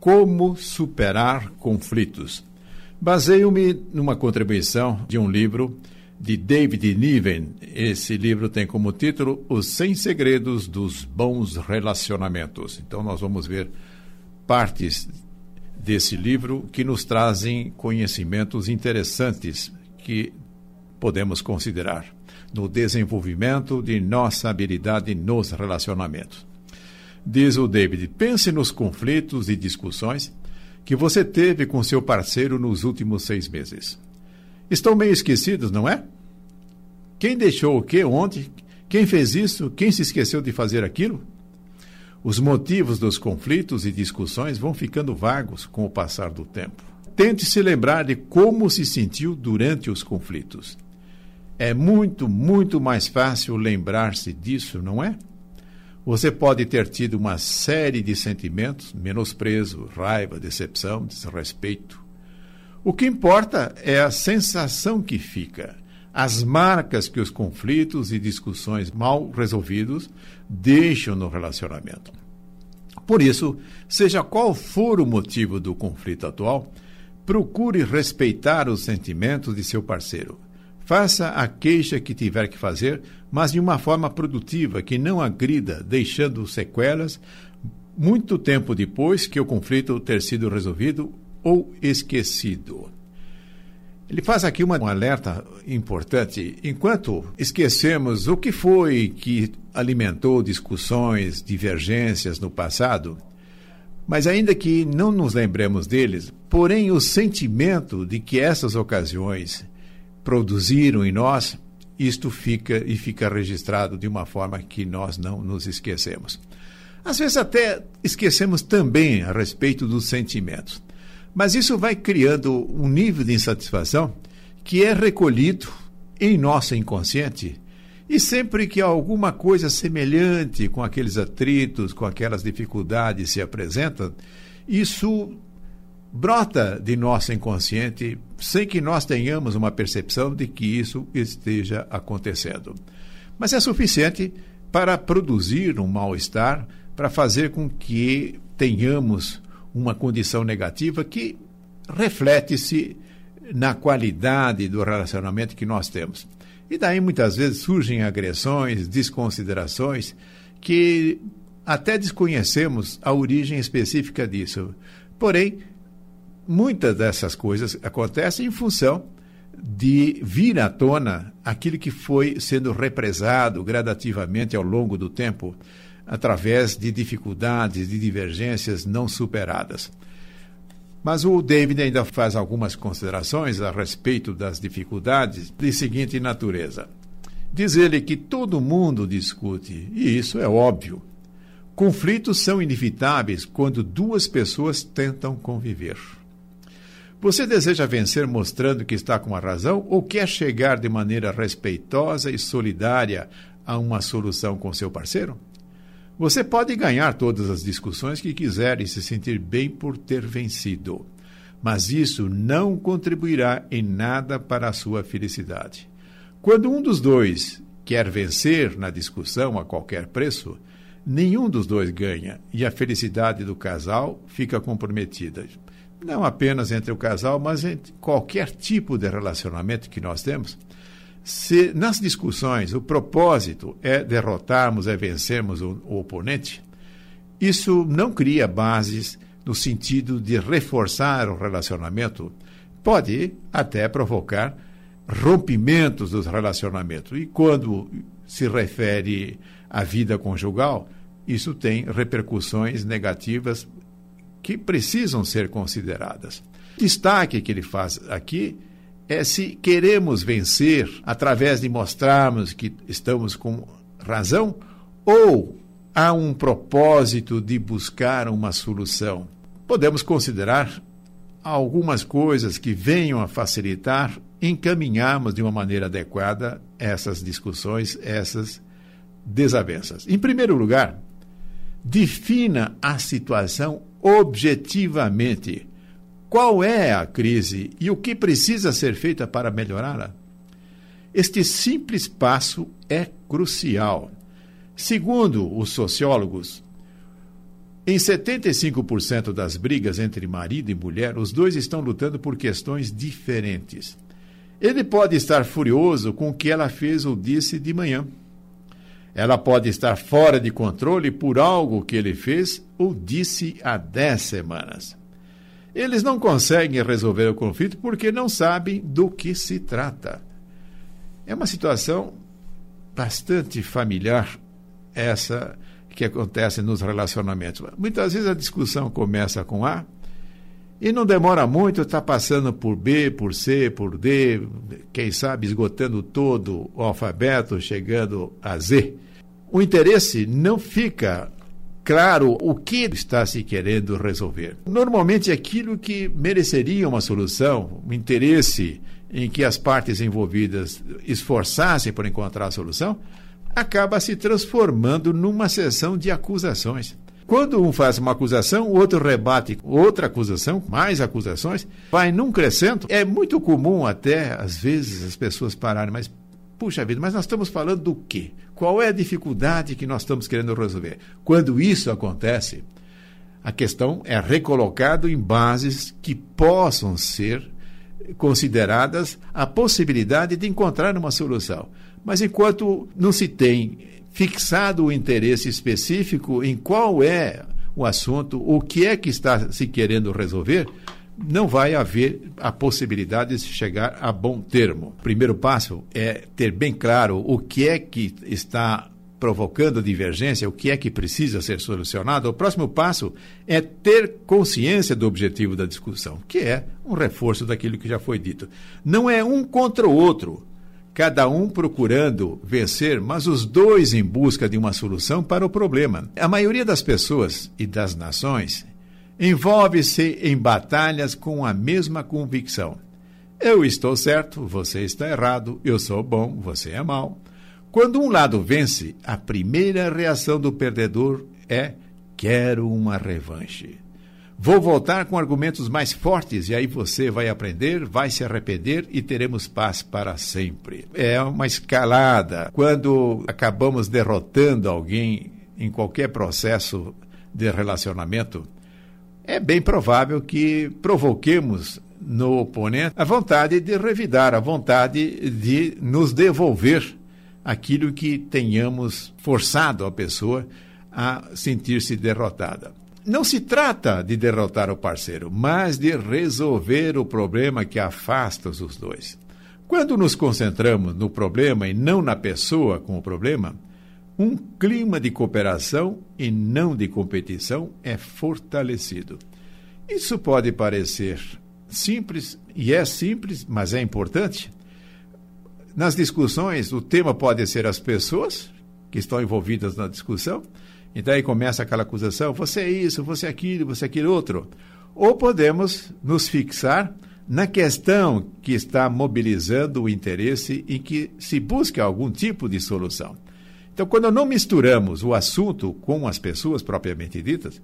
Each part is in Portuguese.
Como superar conflitos. Baseio-me numa contribuição de um livro de David Niven. Esse livro tem como título Os 100 Segredos dos Bons Relacionamentos. Então, nós vamos ver partes desse livro que nos trazem conhecimentos interessantes que podemos considerar no desenvolvimento de nossa habilidade nos relacionamentos. Diz o David: pense nos conflitos e discussões que você teve com seu parceiro nos últimos seis meses. Estão meio esquecidos, não é? Quem deixou o que, onde? Quem fez isso? Quem se esqueceu de fazer aquilo? Os motivos dos conflitos e discussões vão ficando vagos com o passar do tempo. Tente se lembrar de como se sentiu durante os conflitos. É muito, muito mais fácil lembrar-se disso, não é? Você pode ter tido uma série de sentimentos, menosprezo, raiva, decepção, desrespeito. O que importa é a sensação que fica, as marcas que os conflitos e discussões mal resolvidos deixam no relacionamento. Por isso, seja qual for o motivo do conflito atual, procure respeitar os sentimentos de seu parceiro Faça a queixa que tiver que fazer, mas de uma forma produtiva, que não agrida, deixando sequelas muito tempo depois que o conflito ter sido resolvido ou esquecido. Ele faz aqui uma, um alerta importante. Enquanto esquecemos o que foi que alimentou discussões, divergências no passado, mas ainda que não nos lembremos deles, porém o sentimento de que essas ocasiões produziram em nós, isto fica e fica registrado de uma forma que nós não nos esquecemos. Às vezes até esquecemos também a respeito dos sentimentos. Mas isso vai criando um nível de insatisfação que é recolhido em nosso inconsciente. E sempre que alguma coisa semelhante com aqueles atritos, com aquelas dificuldades se apresenta, isso brota de nosso inconsciente sem que nós tenhamos uma percepção de que isso esteja acontecendo. Mas é suficiente para produzir um mal-estar, para fazer com que tenhamos uma condição negativa que reflete-se na qualidade do relacionamento que nós temos. E daí muitas vezes surgem agressões, desconsiderações, que até desconhecemos a origem específica disso. Porém, muitas dessas coisas acontecem em função de vir à tona aquilo que foi sendo represado gradativamente ao longo do tempo, através de dificuldades, de divergências não superadas. Mas o David ainda faz algumas considerações a respeito das dificuldades de seguinte natureza. Diz ele que todo mundo discute, e isso é óbvio. Conflitos são inevitáveis quando duas pessoas tentam conviver. Você deseja vencer mostrando que está com a razão ou quer chegar de maneira respeitosa e solidária a uma solução com seu parceiro? Você pode ganhar todas as discussões que quiser e se sentir bem por ter vencido, mas isso não contribuirá em nada para a sua felicidade. Quando um dos dois quer vencer na discussão a qualquer preço, nenhum dos dois ganha e a felicidade do casal fica comprometida não apenas entre o casal, mas entre qualquer tipo de relacionamento que nós temos, se nas discussões o propósito é derrotarmos, é vencermos o, o oponente, isso não cria bases no sentido de reforçar o relacionamento, pode até provocar rompimentos dos relacionamentos. E quando se refere à vida conjugal, isso tem repercussões negativas que precisam ser consideradas. O destaque que ele faz aqui é se queremos vencer através de mostrarmos que estamos com razão ou há um propósito de buscar uma solução. Podemos considerar algumas coisas que venham a facilitar encaminharmos de uma maneira adequada essas discussões, essas desavenças. Em primeiro lugar, defina a situação objetivamente qual é a crise e o que precisa ser feito para melhorá-la. Este simples passo é crucial. Segundo os sociólogos, Em 75% das brigas entre marido e mulher, os dois estão lutando por questões diferentes. Ele pode estar furioso com o que ela fez ou disse de manhã. Ela pode estar fora de controle por algo que ele fez ou disse há 10 semanas. Eles não conseguem resolver o conflito porque não sabem do que se trata. É uma situação bastante familiar essa que acontece nos relacionamentos. Muitas vezes a discussão começa com A e não demora muito, está passando por B, por C, por D, quem sabe esgotando todo o alfabeto, chegando a Z. O interesse não fica claro o que está se querendo resolver. Normalmente aquilo que mereceria uma solução, o interesse em que as partes envolvidas esforçassem por encontrar a solução, acaba se transformando numa sessão de acusações. Quando um faz uma acusação, o outro rebate outra acusação, mais acusações, vai num crescendo. É muito comum até, às vezes, as pessoas pararem, mas puxa vida, mas nós estamos falando do quê? Qual é a dificuldade que nós estamos querendo resolver? Quando isso acontece, a questão é recolocado em bases que possam ser consideradas a possibilidade de encontrar uma solução. Mas enquanto não se tem fixado o interesse específico em qual é o assunto, o que é que está se querendo resolver, não vai haver a possibilidade de se chegar a bom termo. O primeiro passo é ter bem claro o que é que está provocando divergência, o que é que precisa ser solucionado. O próximo passo é ter consciência do objetivo da discussão, que é um reforço daquilo que já foi dito. Não é um contra o outro cada um procurando vencer, mas os dois em busca de uma solução para o problema. A maioria das pessoas e das nações envolve-se em batalhas com a mesma convicção. Eu estou certo, você está errado, eu sou bom, você é mau. Quando um lado vence, a primeira reação do perdedor é: quero uma revanche. Vou voltar com argumentos mais fortes e aí você vai aprender, vai se arrepender e teremos paz para sempre. É uma escalada. Quando acabamos derrotando alguém em qualquer processo de relacionamento, é bem provável que provoquemos no oponente a vontade de revidar, a vontade de nos devolver aquilo que tenhamos forçado a pessoa a sentir-se derrotada não se trata de derrotar o parceiro, mas de resolver o problema que afasta os dois. Quando nos concentramos no problema e não na pessoa com o problema, um clima de cooperação e não de competição é fortalecido. Isso pode parecer simples, e é simples, mas é importante. Nas discussões, o tema pode ser as pessoas que estão envolvidas na discussão, então aí começa aquela acusação: você é isso, você é aquilo, você é aquilo outro. Ou podemos nos fixar na questão que está mobilizando o interesse em que se busque algum tipo de solução. Então, quando não misturamos o assunto com as pessoas propriamente ditas,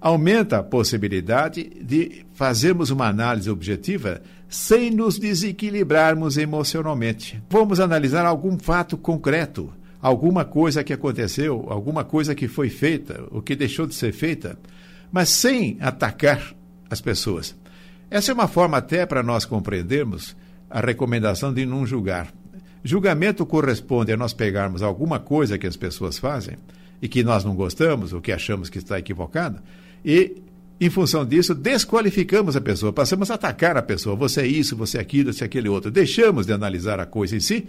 aumenta a possibilidade de fazermos uma análise objetiva sem nos desequilibrarmos emocionalmente. Vamos analisar algum fato concreto alguma coisa que aconteceu, alguma coisa que foi feita, o que deixou de ser feita, mas sem atacar as pessoas. Essa é uma forma até para nós compreendermos a recomendação de não julgar. Julgamento corresponde a nós pegarmos alguma coisa que as pessoas fazem e que nós não gostamos, ou que achamos que está equivocada, e, em função disso, desqualificamos a pessoa, passamos a atacar a pessoa. Você é isso, você é aquilo, você é aquele outro. Deixamos de analisar a coisa em si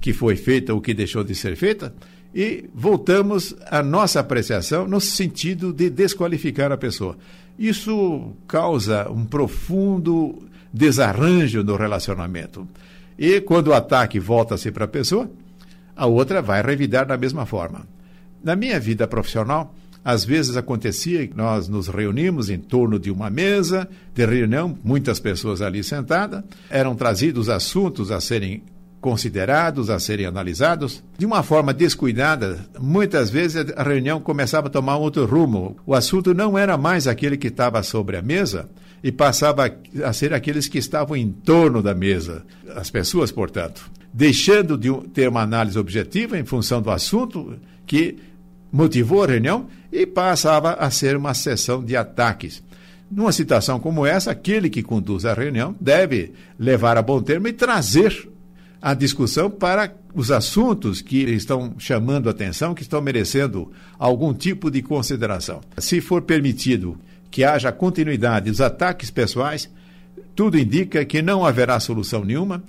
que foi feita ou que deixou de ser feita e voltamos à nossa apreciação no sentido de desqualificar a pessoa. Isso causa um profundo desarranjo no relacionamento. E quando o ataque volta-se para a pessoa, a outra vai revidar da mesma forma. Na minha vida profissional, às vezes acontecia que nós nos reunimos em torno de uma mesa de reunião, muitas pessoas ali sentadas, eram trazidos assuntos a serem considerados, a serem analisados. De uma forma descuidada, muitas vezes a reunião começava a tomar outro rumo. O assunto não era mais aquele que estava sobre a mesa e passava a ser aqueles que estavam em torno da mesa, as pessoas, portanto. Deixando de ter uma análise objetiva em função do assunto que motivou a reunião e passava a ser uma sessão de ataques. Numa situação como essa, aquele que conduz a reunião deve levar a bom termo e trazer a discussão para os assuntos que estão chamando atenção, que estão merecendo algum tipo de consideração. Se for permitido que haja continuidade dos ataques pessoais, tudo indica que não haverá solução nenhuma.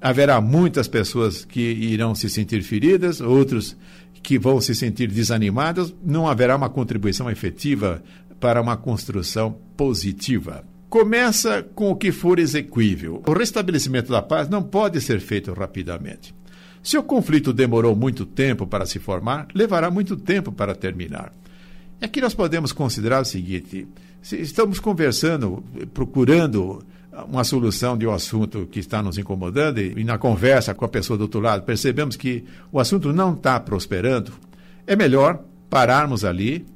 Haverá muitas pessoas que irão se sentir feridas, outros que vão se sentir desanimados. Não haverá uma contribuição efetiva para uma construção positiva. Começa com o que for exequível. O restabelecimento da paz não pode ser feito rapidamente. Se o conflito demorou muito tempo para se formar, levará muito tempo para terminar. Aqui nós podemos considerar o seguinte: se estamos conversando, procurando uma solução de um assunto que está nos incomodando e, e na conversa com a pessoa do outro lado percebemos que o assunto não está prosperando, é melhor pararmos ali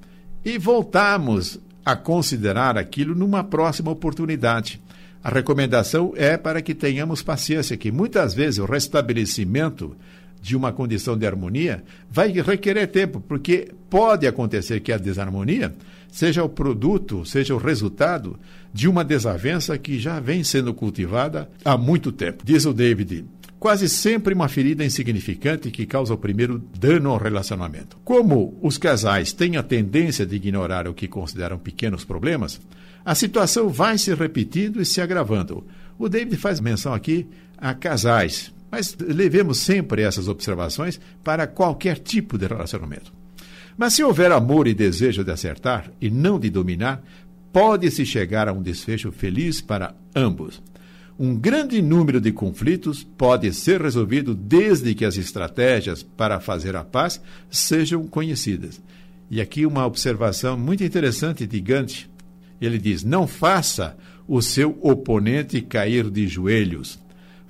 e voltarmos a considerar aquilo numa próxima oportunidade. A recomendação é para que tenhamos paciência, que muitas vezes o restabelecimento de uma condição de harmonia vai requerer tempo, porque pode acontecer que a desarmonia seja o produto, seja o resultado de uma desavença que já vem sendo cultivada há muito tempo. Diz o David, quase sempre uma ferida insignificante que causa o primeiro dano ao relacionamento. Como os casais têm a tendência de ignorar o que consideram pequenos problemas, a situação vai se repetindo e se agravando. O David faz menção aqui a casais, mas levemos sempre essas observações para qualquer tipo de relacionamento. Mas se houver amor e desejo de acertar e não de dominar, pode-se chegar a um desfecho feliz para ambos um grande número de conflitos pode ser resolvido desde que as estratégias para fazer a paz sejam conhecidas. E aqui uma observação muito interessante de Gandhi. Ele diz: Não faça o seu oponente cair de joelhos,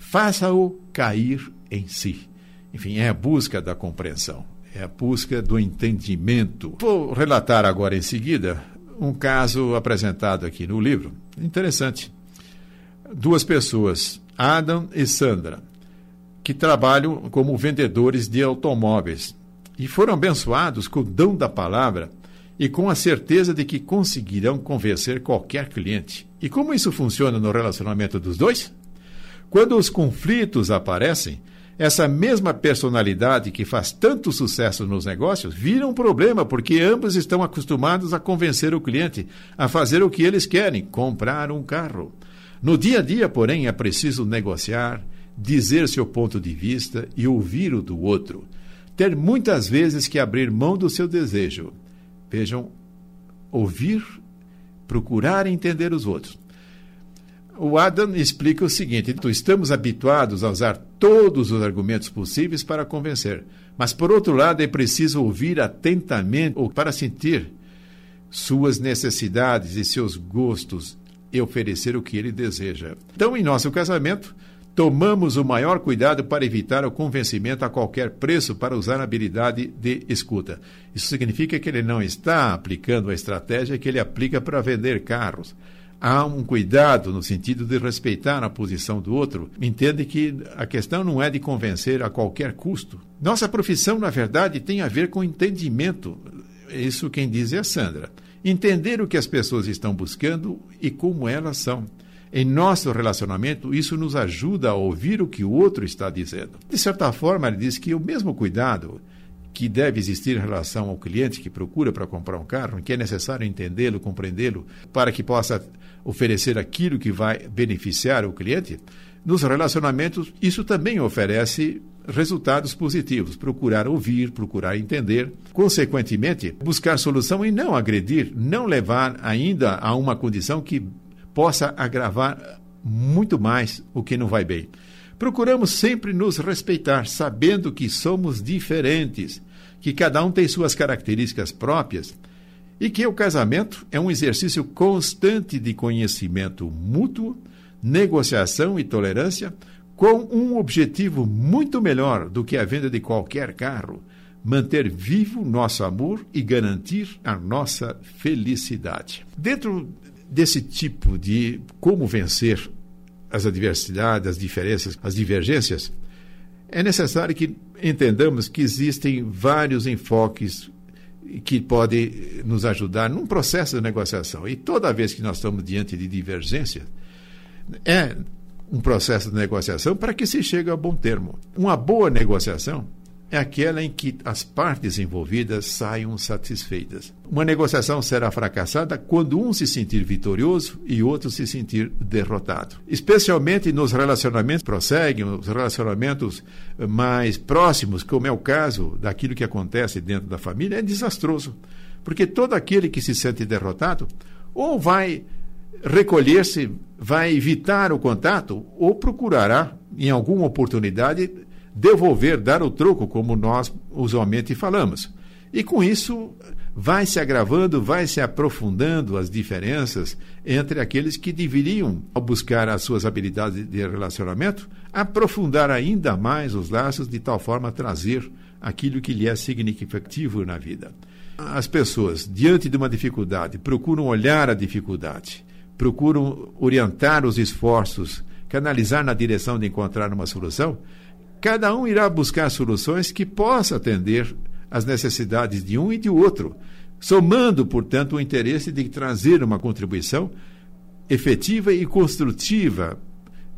faça-o cair em si. Enfim, é a busca da compreensão, é a busca do entendimento. Vou relatar agora em seguida um caso apresentado aqui no livro. Interessante duas pessoas, Adam e Sandra, que trabalham como vendedores de automóveis e foram abençoados com o dom da palavra e com a certeza de que conseguirão convencer qualquer cliente. E como isso funciona no relacionamento dos dois? Quando os conflitos aparecem, essa mesma personalidade que faz tanto sucesso nos negócios vira um problema, porque ambos estão acostumados a convencer o cliente a fazer o que eles querem, comprar um carro. No dia a dia, porém, é preciso negociar, dizer seu ponto de vista e ouvir o do outro. Ter muitas vezes que abrir mão do seu desejo. Vejam, ouvir, procurar entender os outros. O Adam explica o seguinte: então, estamos habituados a usar todos os argumentos possíveis para convencer, mas por outro lado é preciso ouvir atentamente ou para sentir suas necessidades e seus gostos e oferecer o que ele deseja. Então, em nosso casamento, tomamos o maior cuidado para evitar o convencimento a qualquer preço para usar a habilidade de escuta. Isso significa que ele não está aplicando a estratégia que ele aplica para vender carros. Há um cuidado no sentido de respeitar a posição do outro. Entende que a questão não é de convencer a qualquer custo. Nossa profissão, na verdade, tem a ver com entendimento. Isso quem diz é a Sandra entender o que as pessoas estão buscando e como elas são. Em nosso relacionamento, isso nos ajuda a ouvir o que o outro está dizendo. De certa forma, ele diz que o mesmo cuidado que deve existir em relação ao cliente que procura para comprar um carro, que é necessário entendê-lo, compreendê-lo, para que possa oferecer aquilo que vai beneficiar o cliente, nos relacionamentos, isso também oferece resultados positivos. Procurar ouvir, procurar entender, consequentemente, buscar solução e não agredir, não levar ainda a uma condição que possa agravar muito mais o que não vai bem. Procuramos sempre nos respeitar, sabendo que somos diferentes, que cada um tem suas características próprias e que o casamento é um exercício constante de conhecimento mútuo, negociação e tolerância com um objetivo muito melhor do que a venda de qualquer carro: manter vivo nosso amor e garantir a nossa felicidade. Dentro desse tipo de como vencer as adversidades, as diferenças, as divergências, é necessário que entendamos que existem vários enfoques que pode nos ajudar num processo de negociação. E toda vez que nós estamos diante de divergência, é um processo de negociação para que se chegue a bom termo. Uma boa negociação é aquela em que as partes envolvidas saiam satisfeitas. Uma negociação será fracassada quando um se sentir vitorioso e outro se sentir derrotado. Especialmente nos relacionamentos prosseguem, os relacionamentos mais próximos, como é o caso daquilo que acontece dentro da família, é desastroso. Porque todo aquele que se sente derrotado ou vai recolher-se, vai evitar o contato ou procurará, em alguma oportunidade, devolver, dar o troco, como nós usualmente falamos. E com isso vai se agravando, vai se aprofundando as diferenças entre aqueles que deveriam, ao buscar as suas habilidades de relacionamento, aprofundar ainda mais os laços de tal forma a trazer aquilo que lhe é significativo na vida. As pessoas, diante de uma dificuldade, procuram olhar a dificuldade, procuram orientar os esforços, canalizar na direção de encontrar uma solução, Cada um irá buscar soluções que possam atender às necessidades de um e de outro, somando, portanto, o interesse de trazer uma contribuição efetiva e construtiva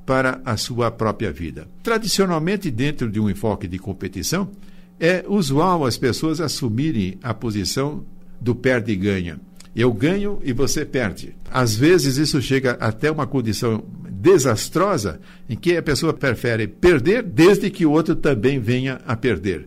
para a sua própria vida. Tradicionalmente, dentro de um enfoque de competição, é usual as pessoas assumirem a posição do perde e ganha. Eu ganho e você perde. Às vezes isso chega até uma condição desastrosa em que a pessoa prefere perder desde que o outro também venha a perder.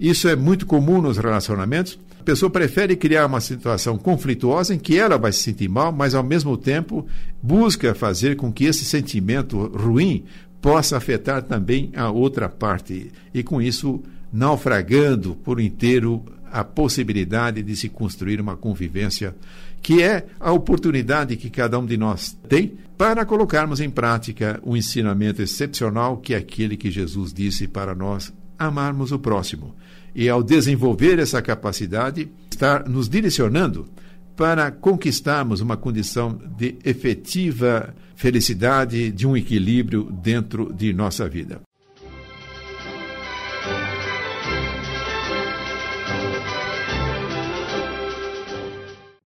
Isso é muito comum nos relacionamentos. A pessoa prefere criar uma situação conflituosa em que ela vai se sentir mal, mas ao mesmo tempo busca fazer com que esse sentimento ruim possa afetar também a outra parte e com isso naufragando por inteiro a possibilidade de se construir uma convivência que é a oportunidade que cada um de nós tem para colocarmos em prática um ensinamento excepcional que é aquele que Jesus disse para nós amarmos o próximo. E ao desenvolver essa capacidade, estar nos direcionando para conquistarmos uma condição de efetiva felicidade, de um equilíbrio dentro de nossa vida.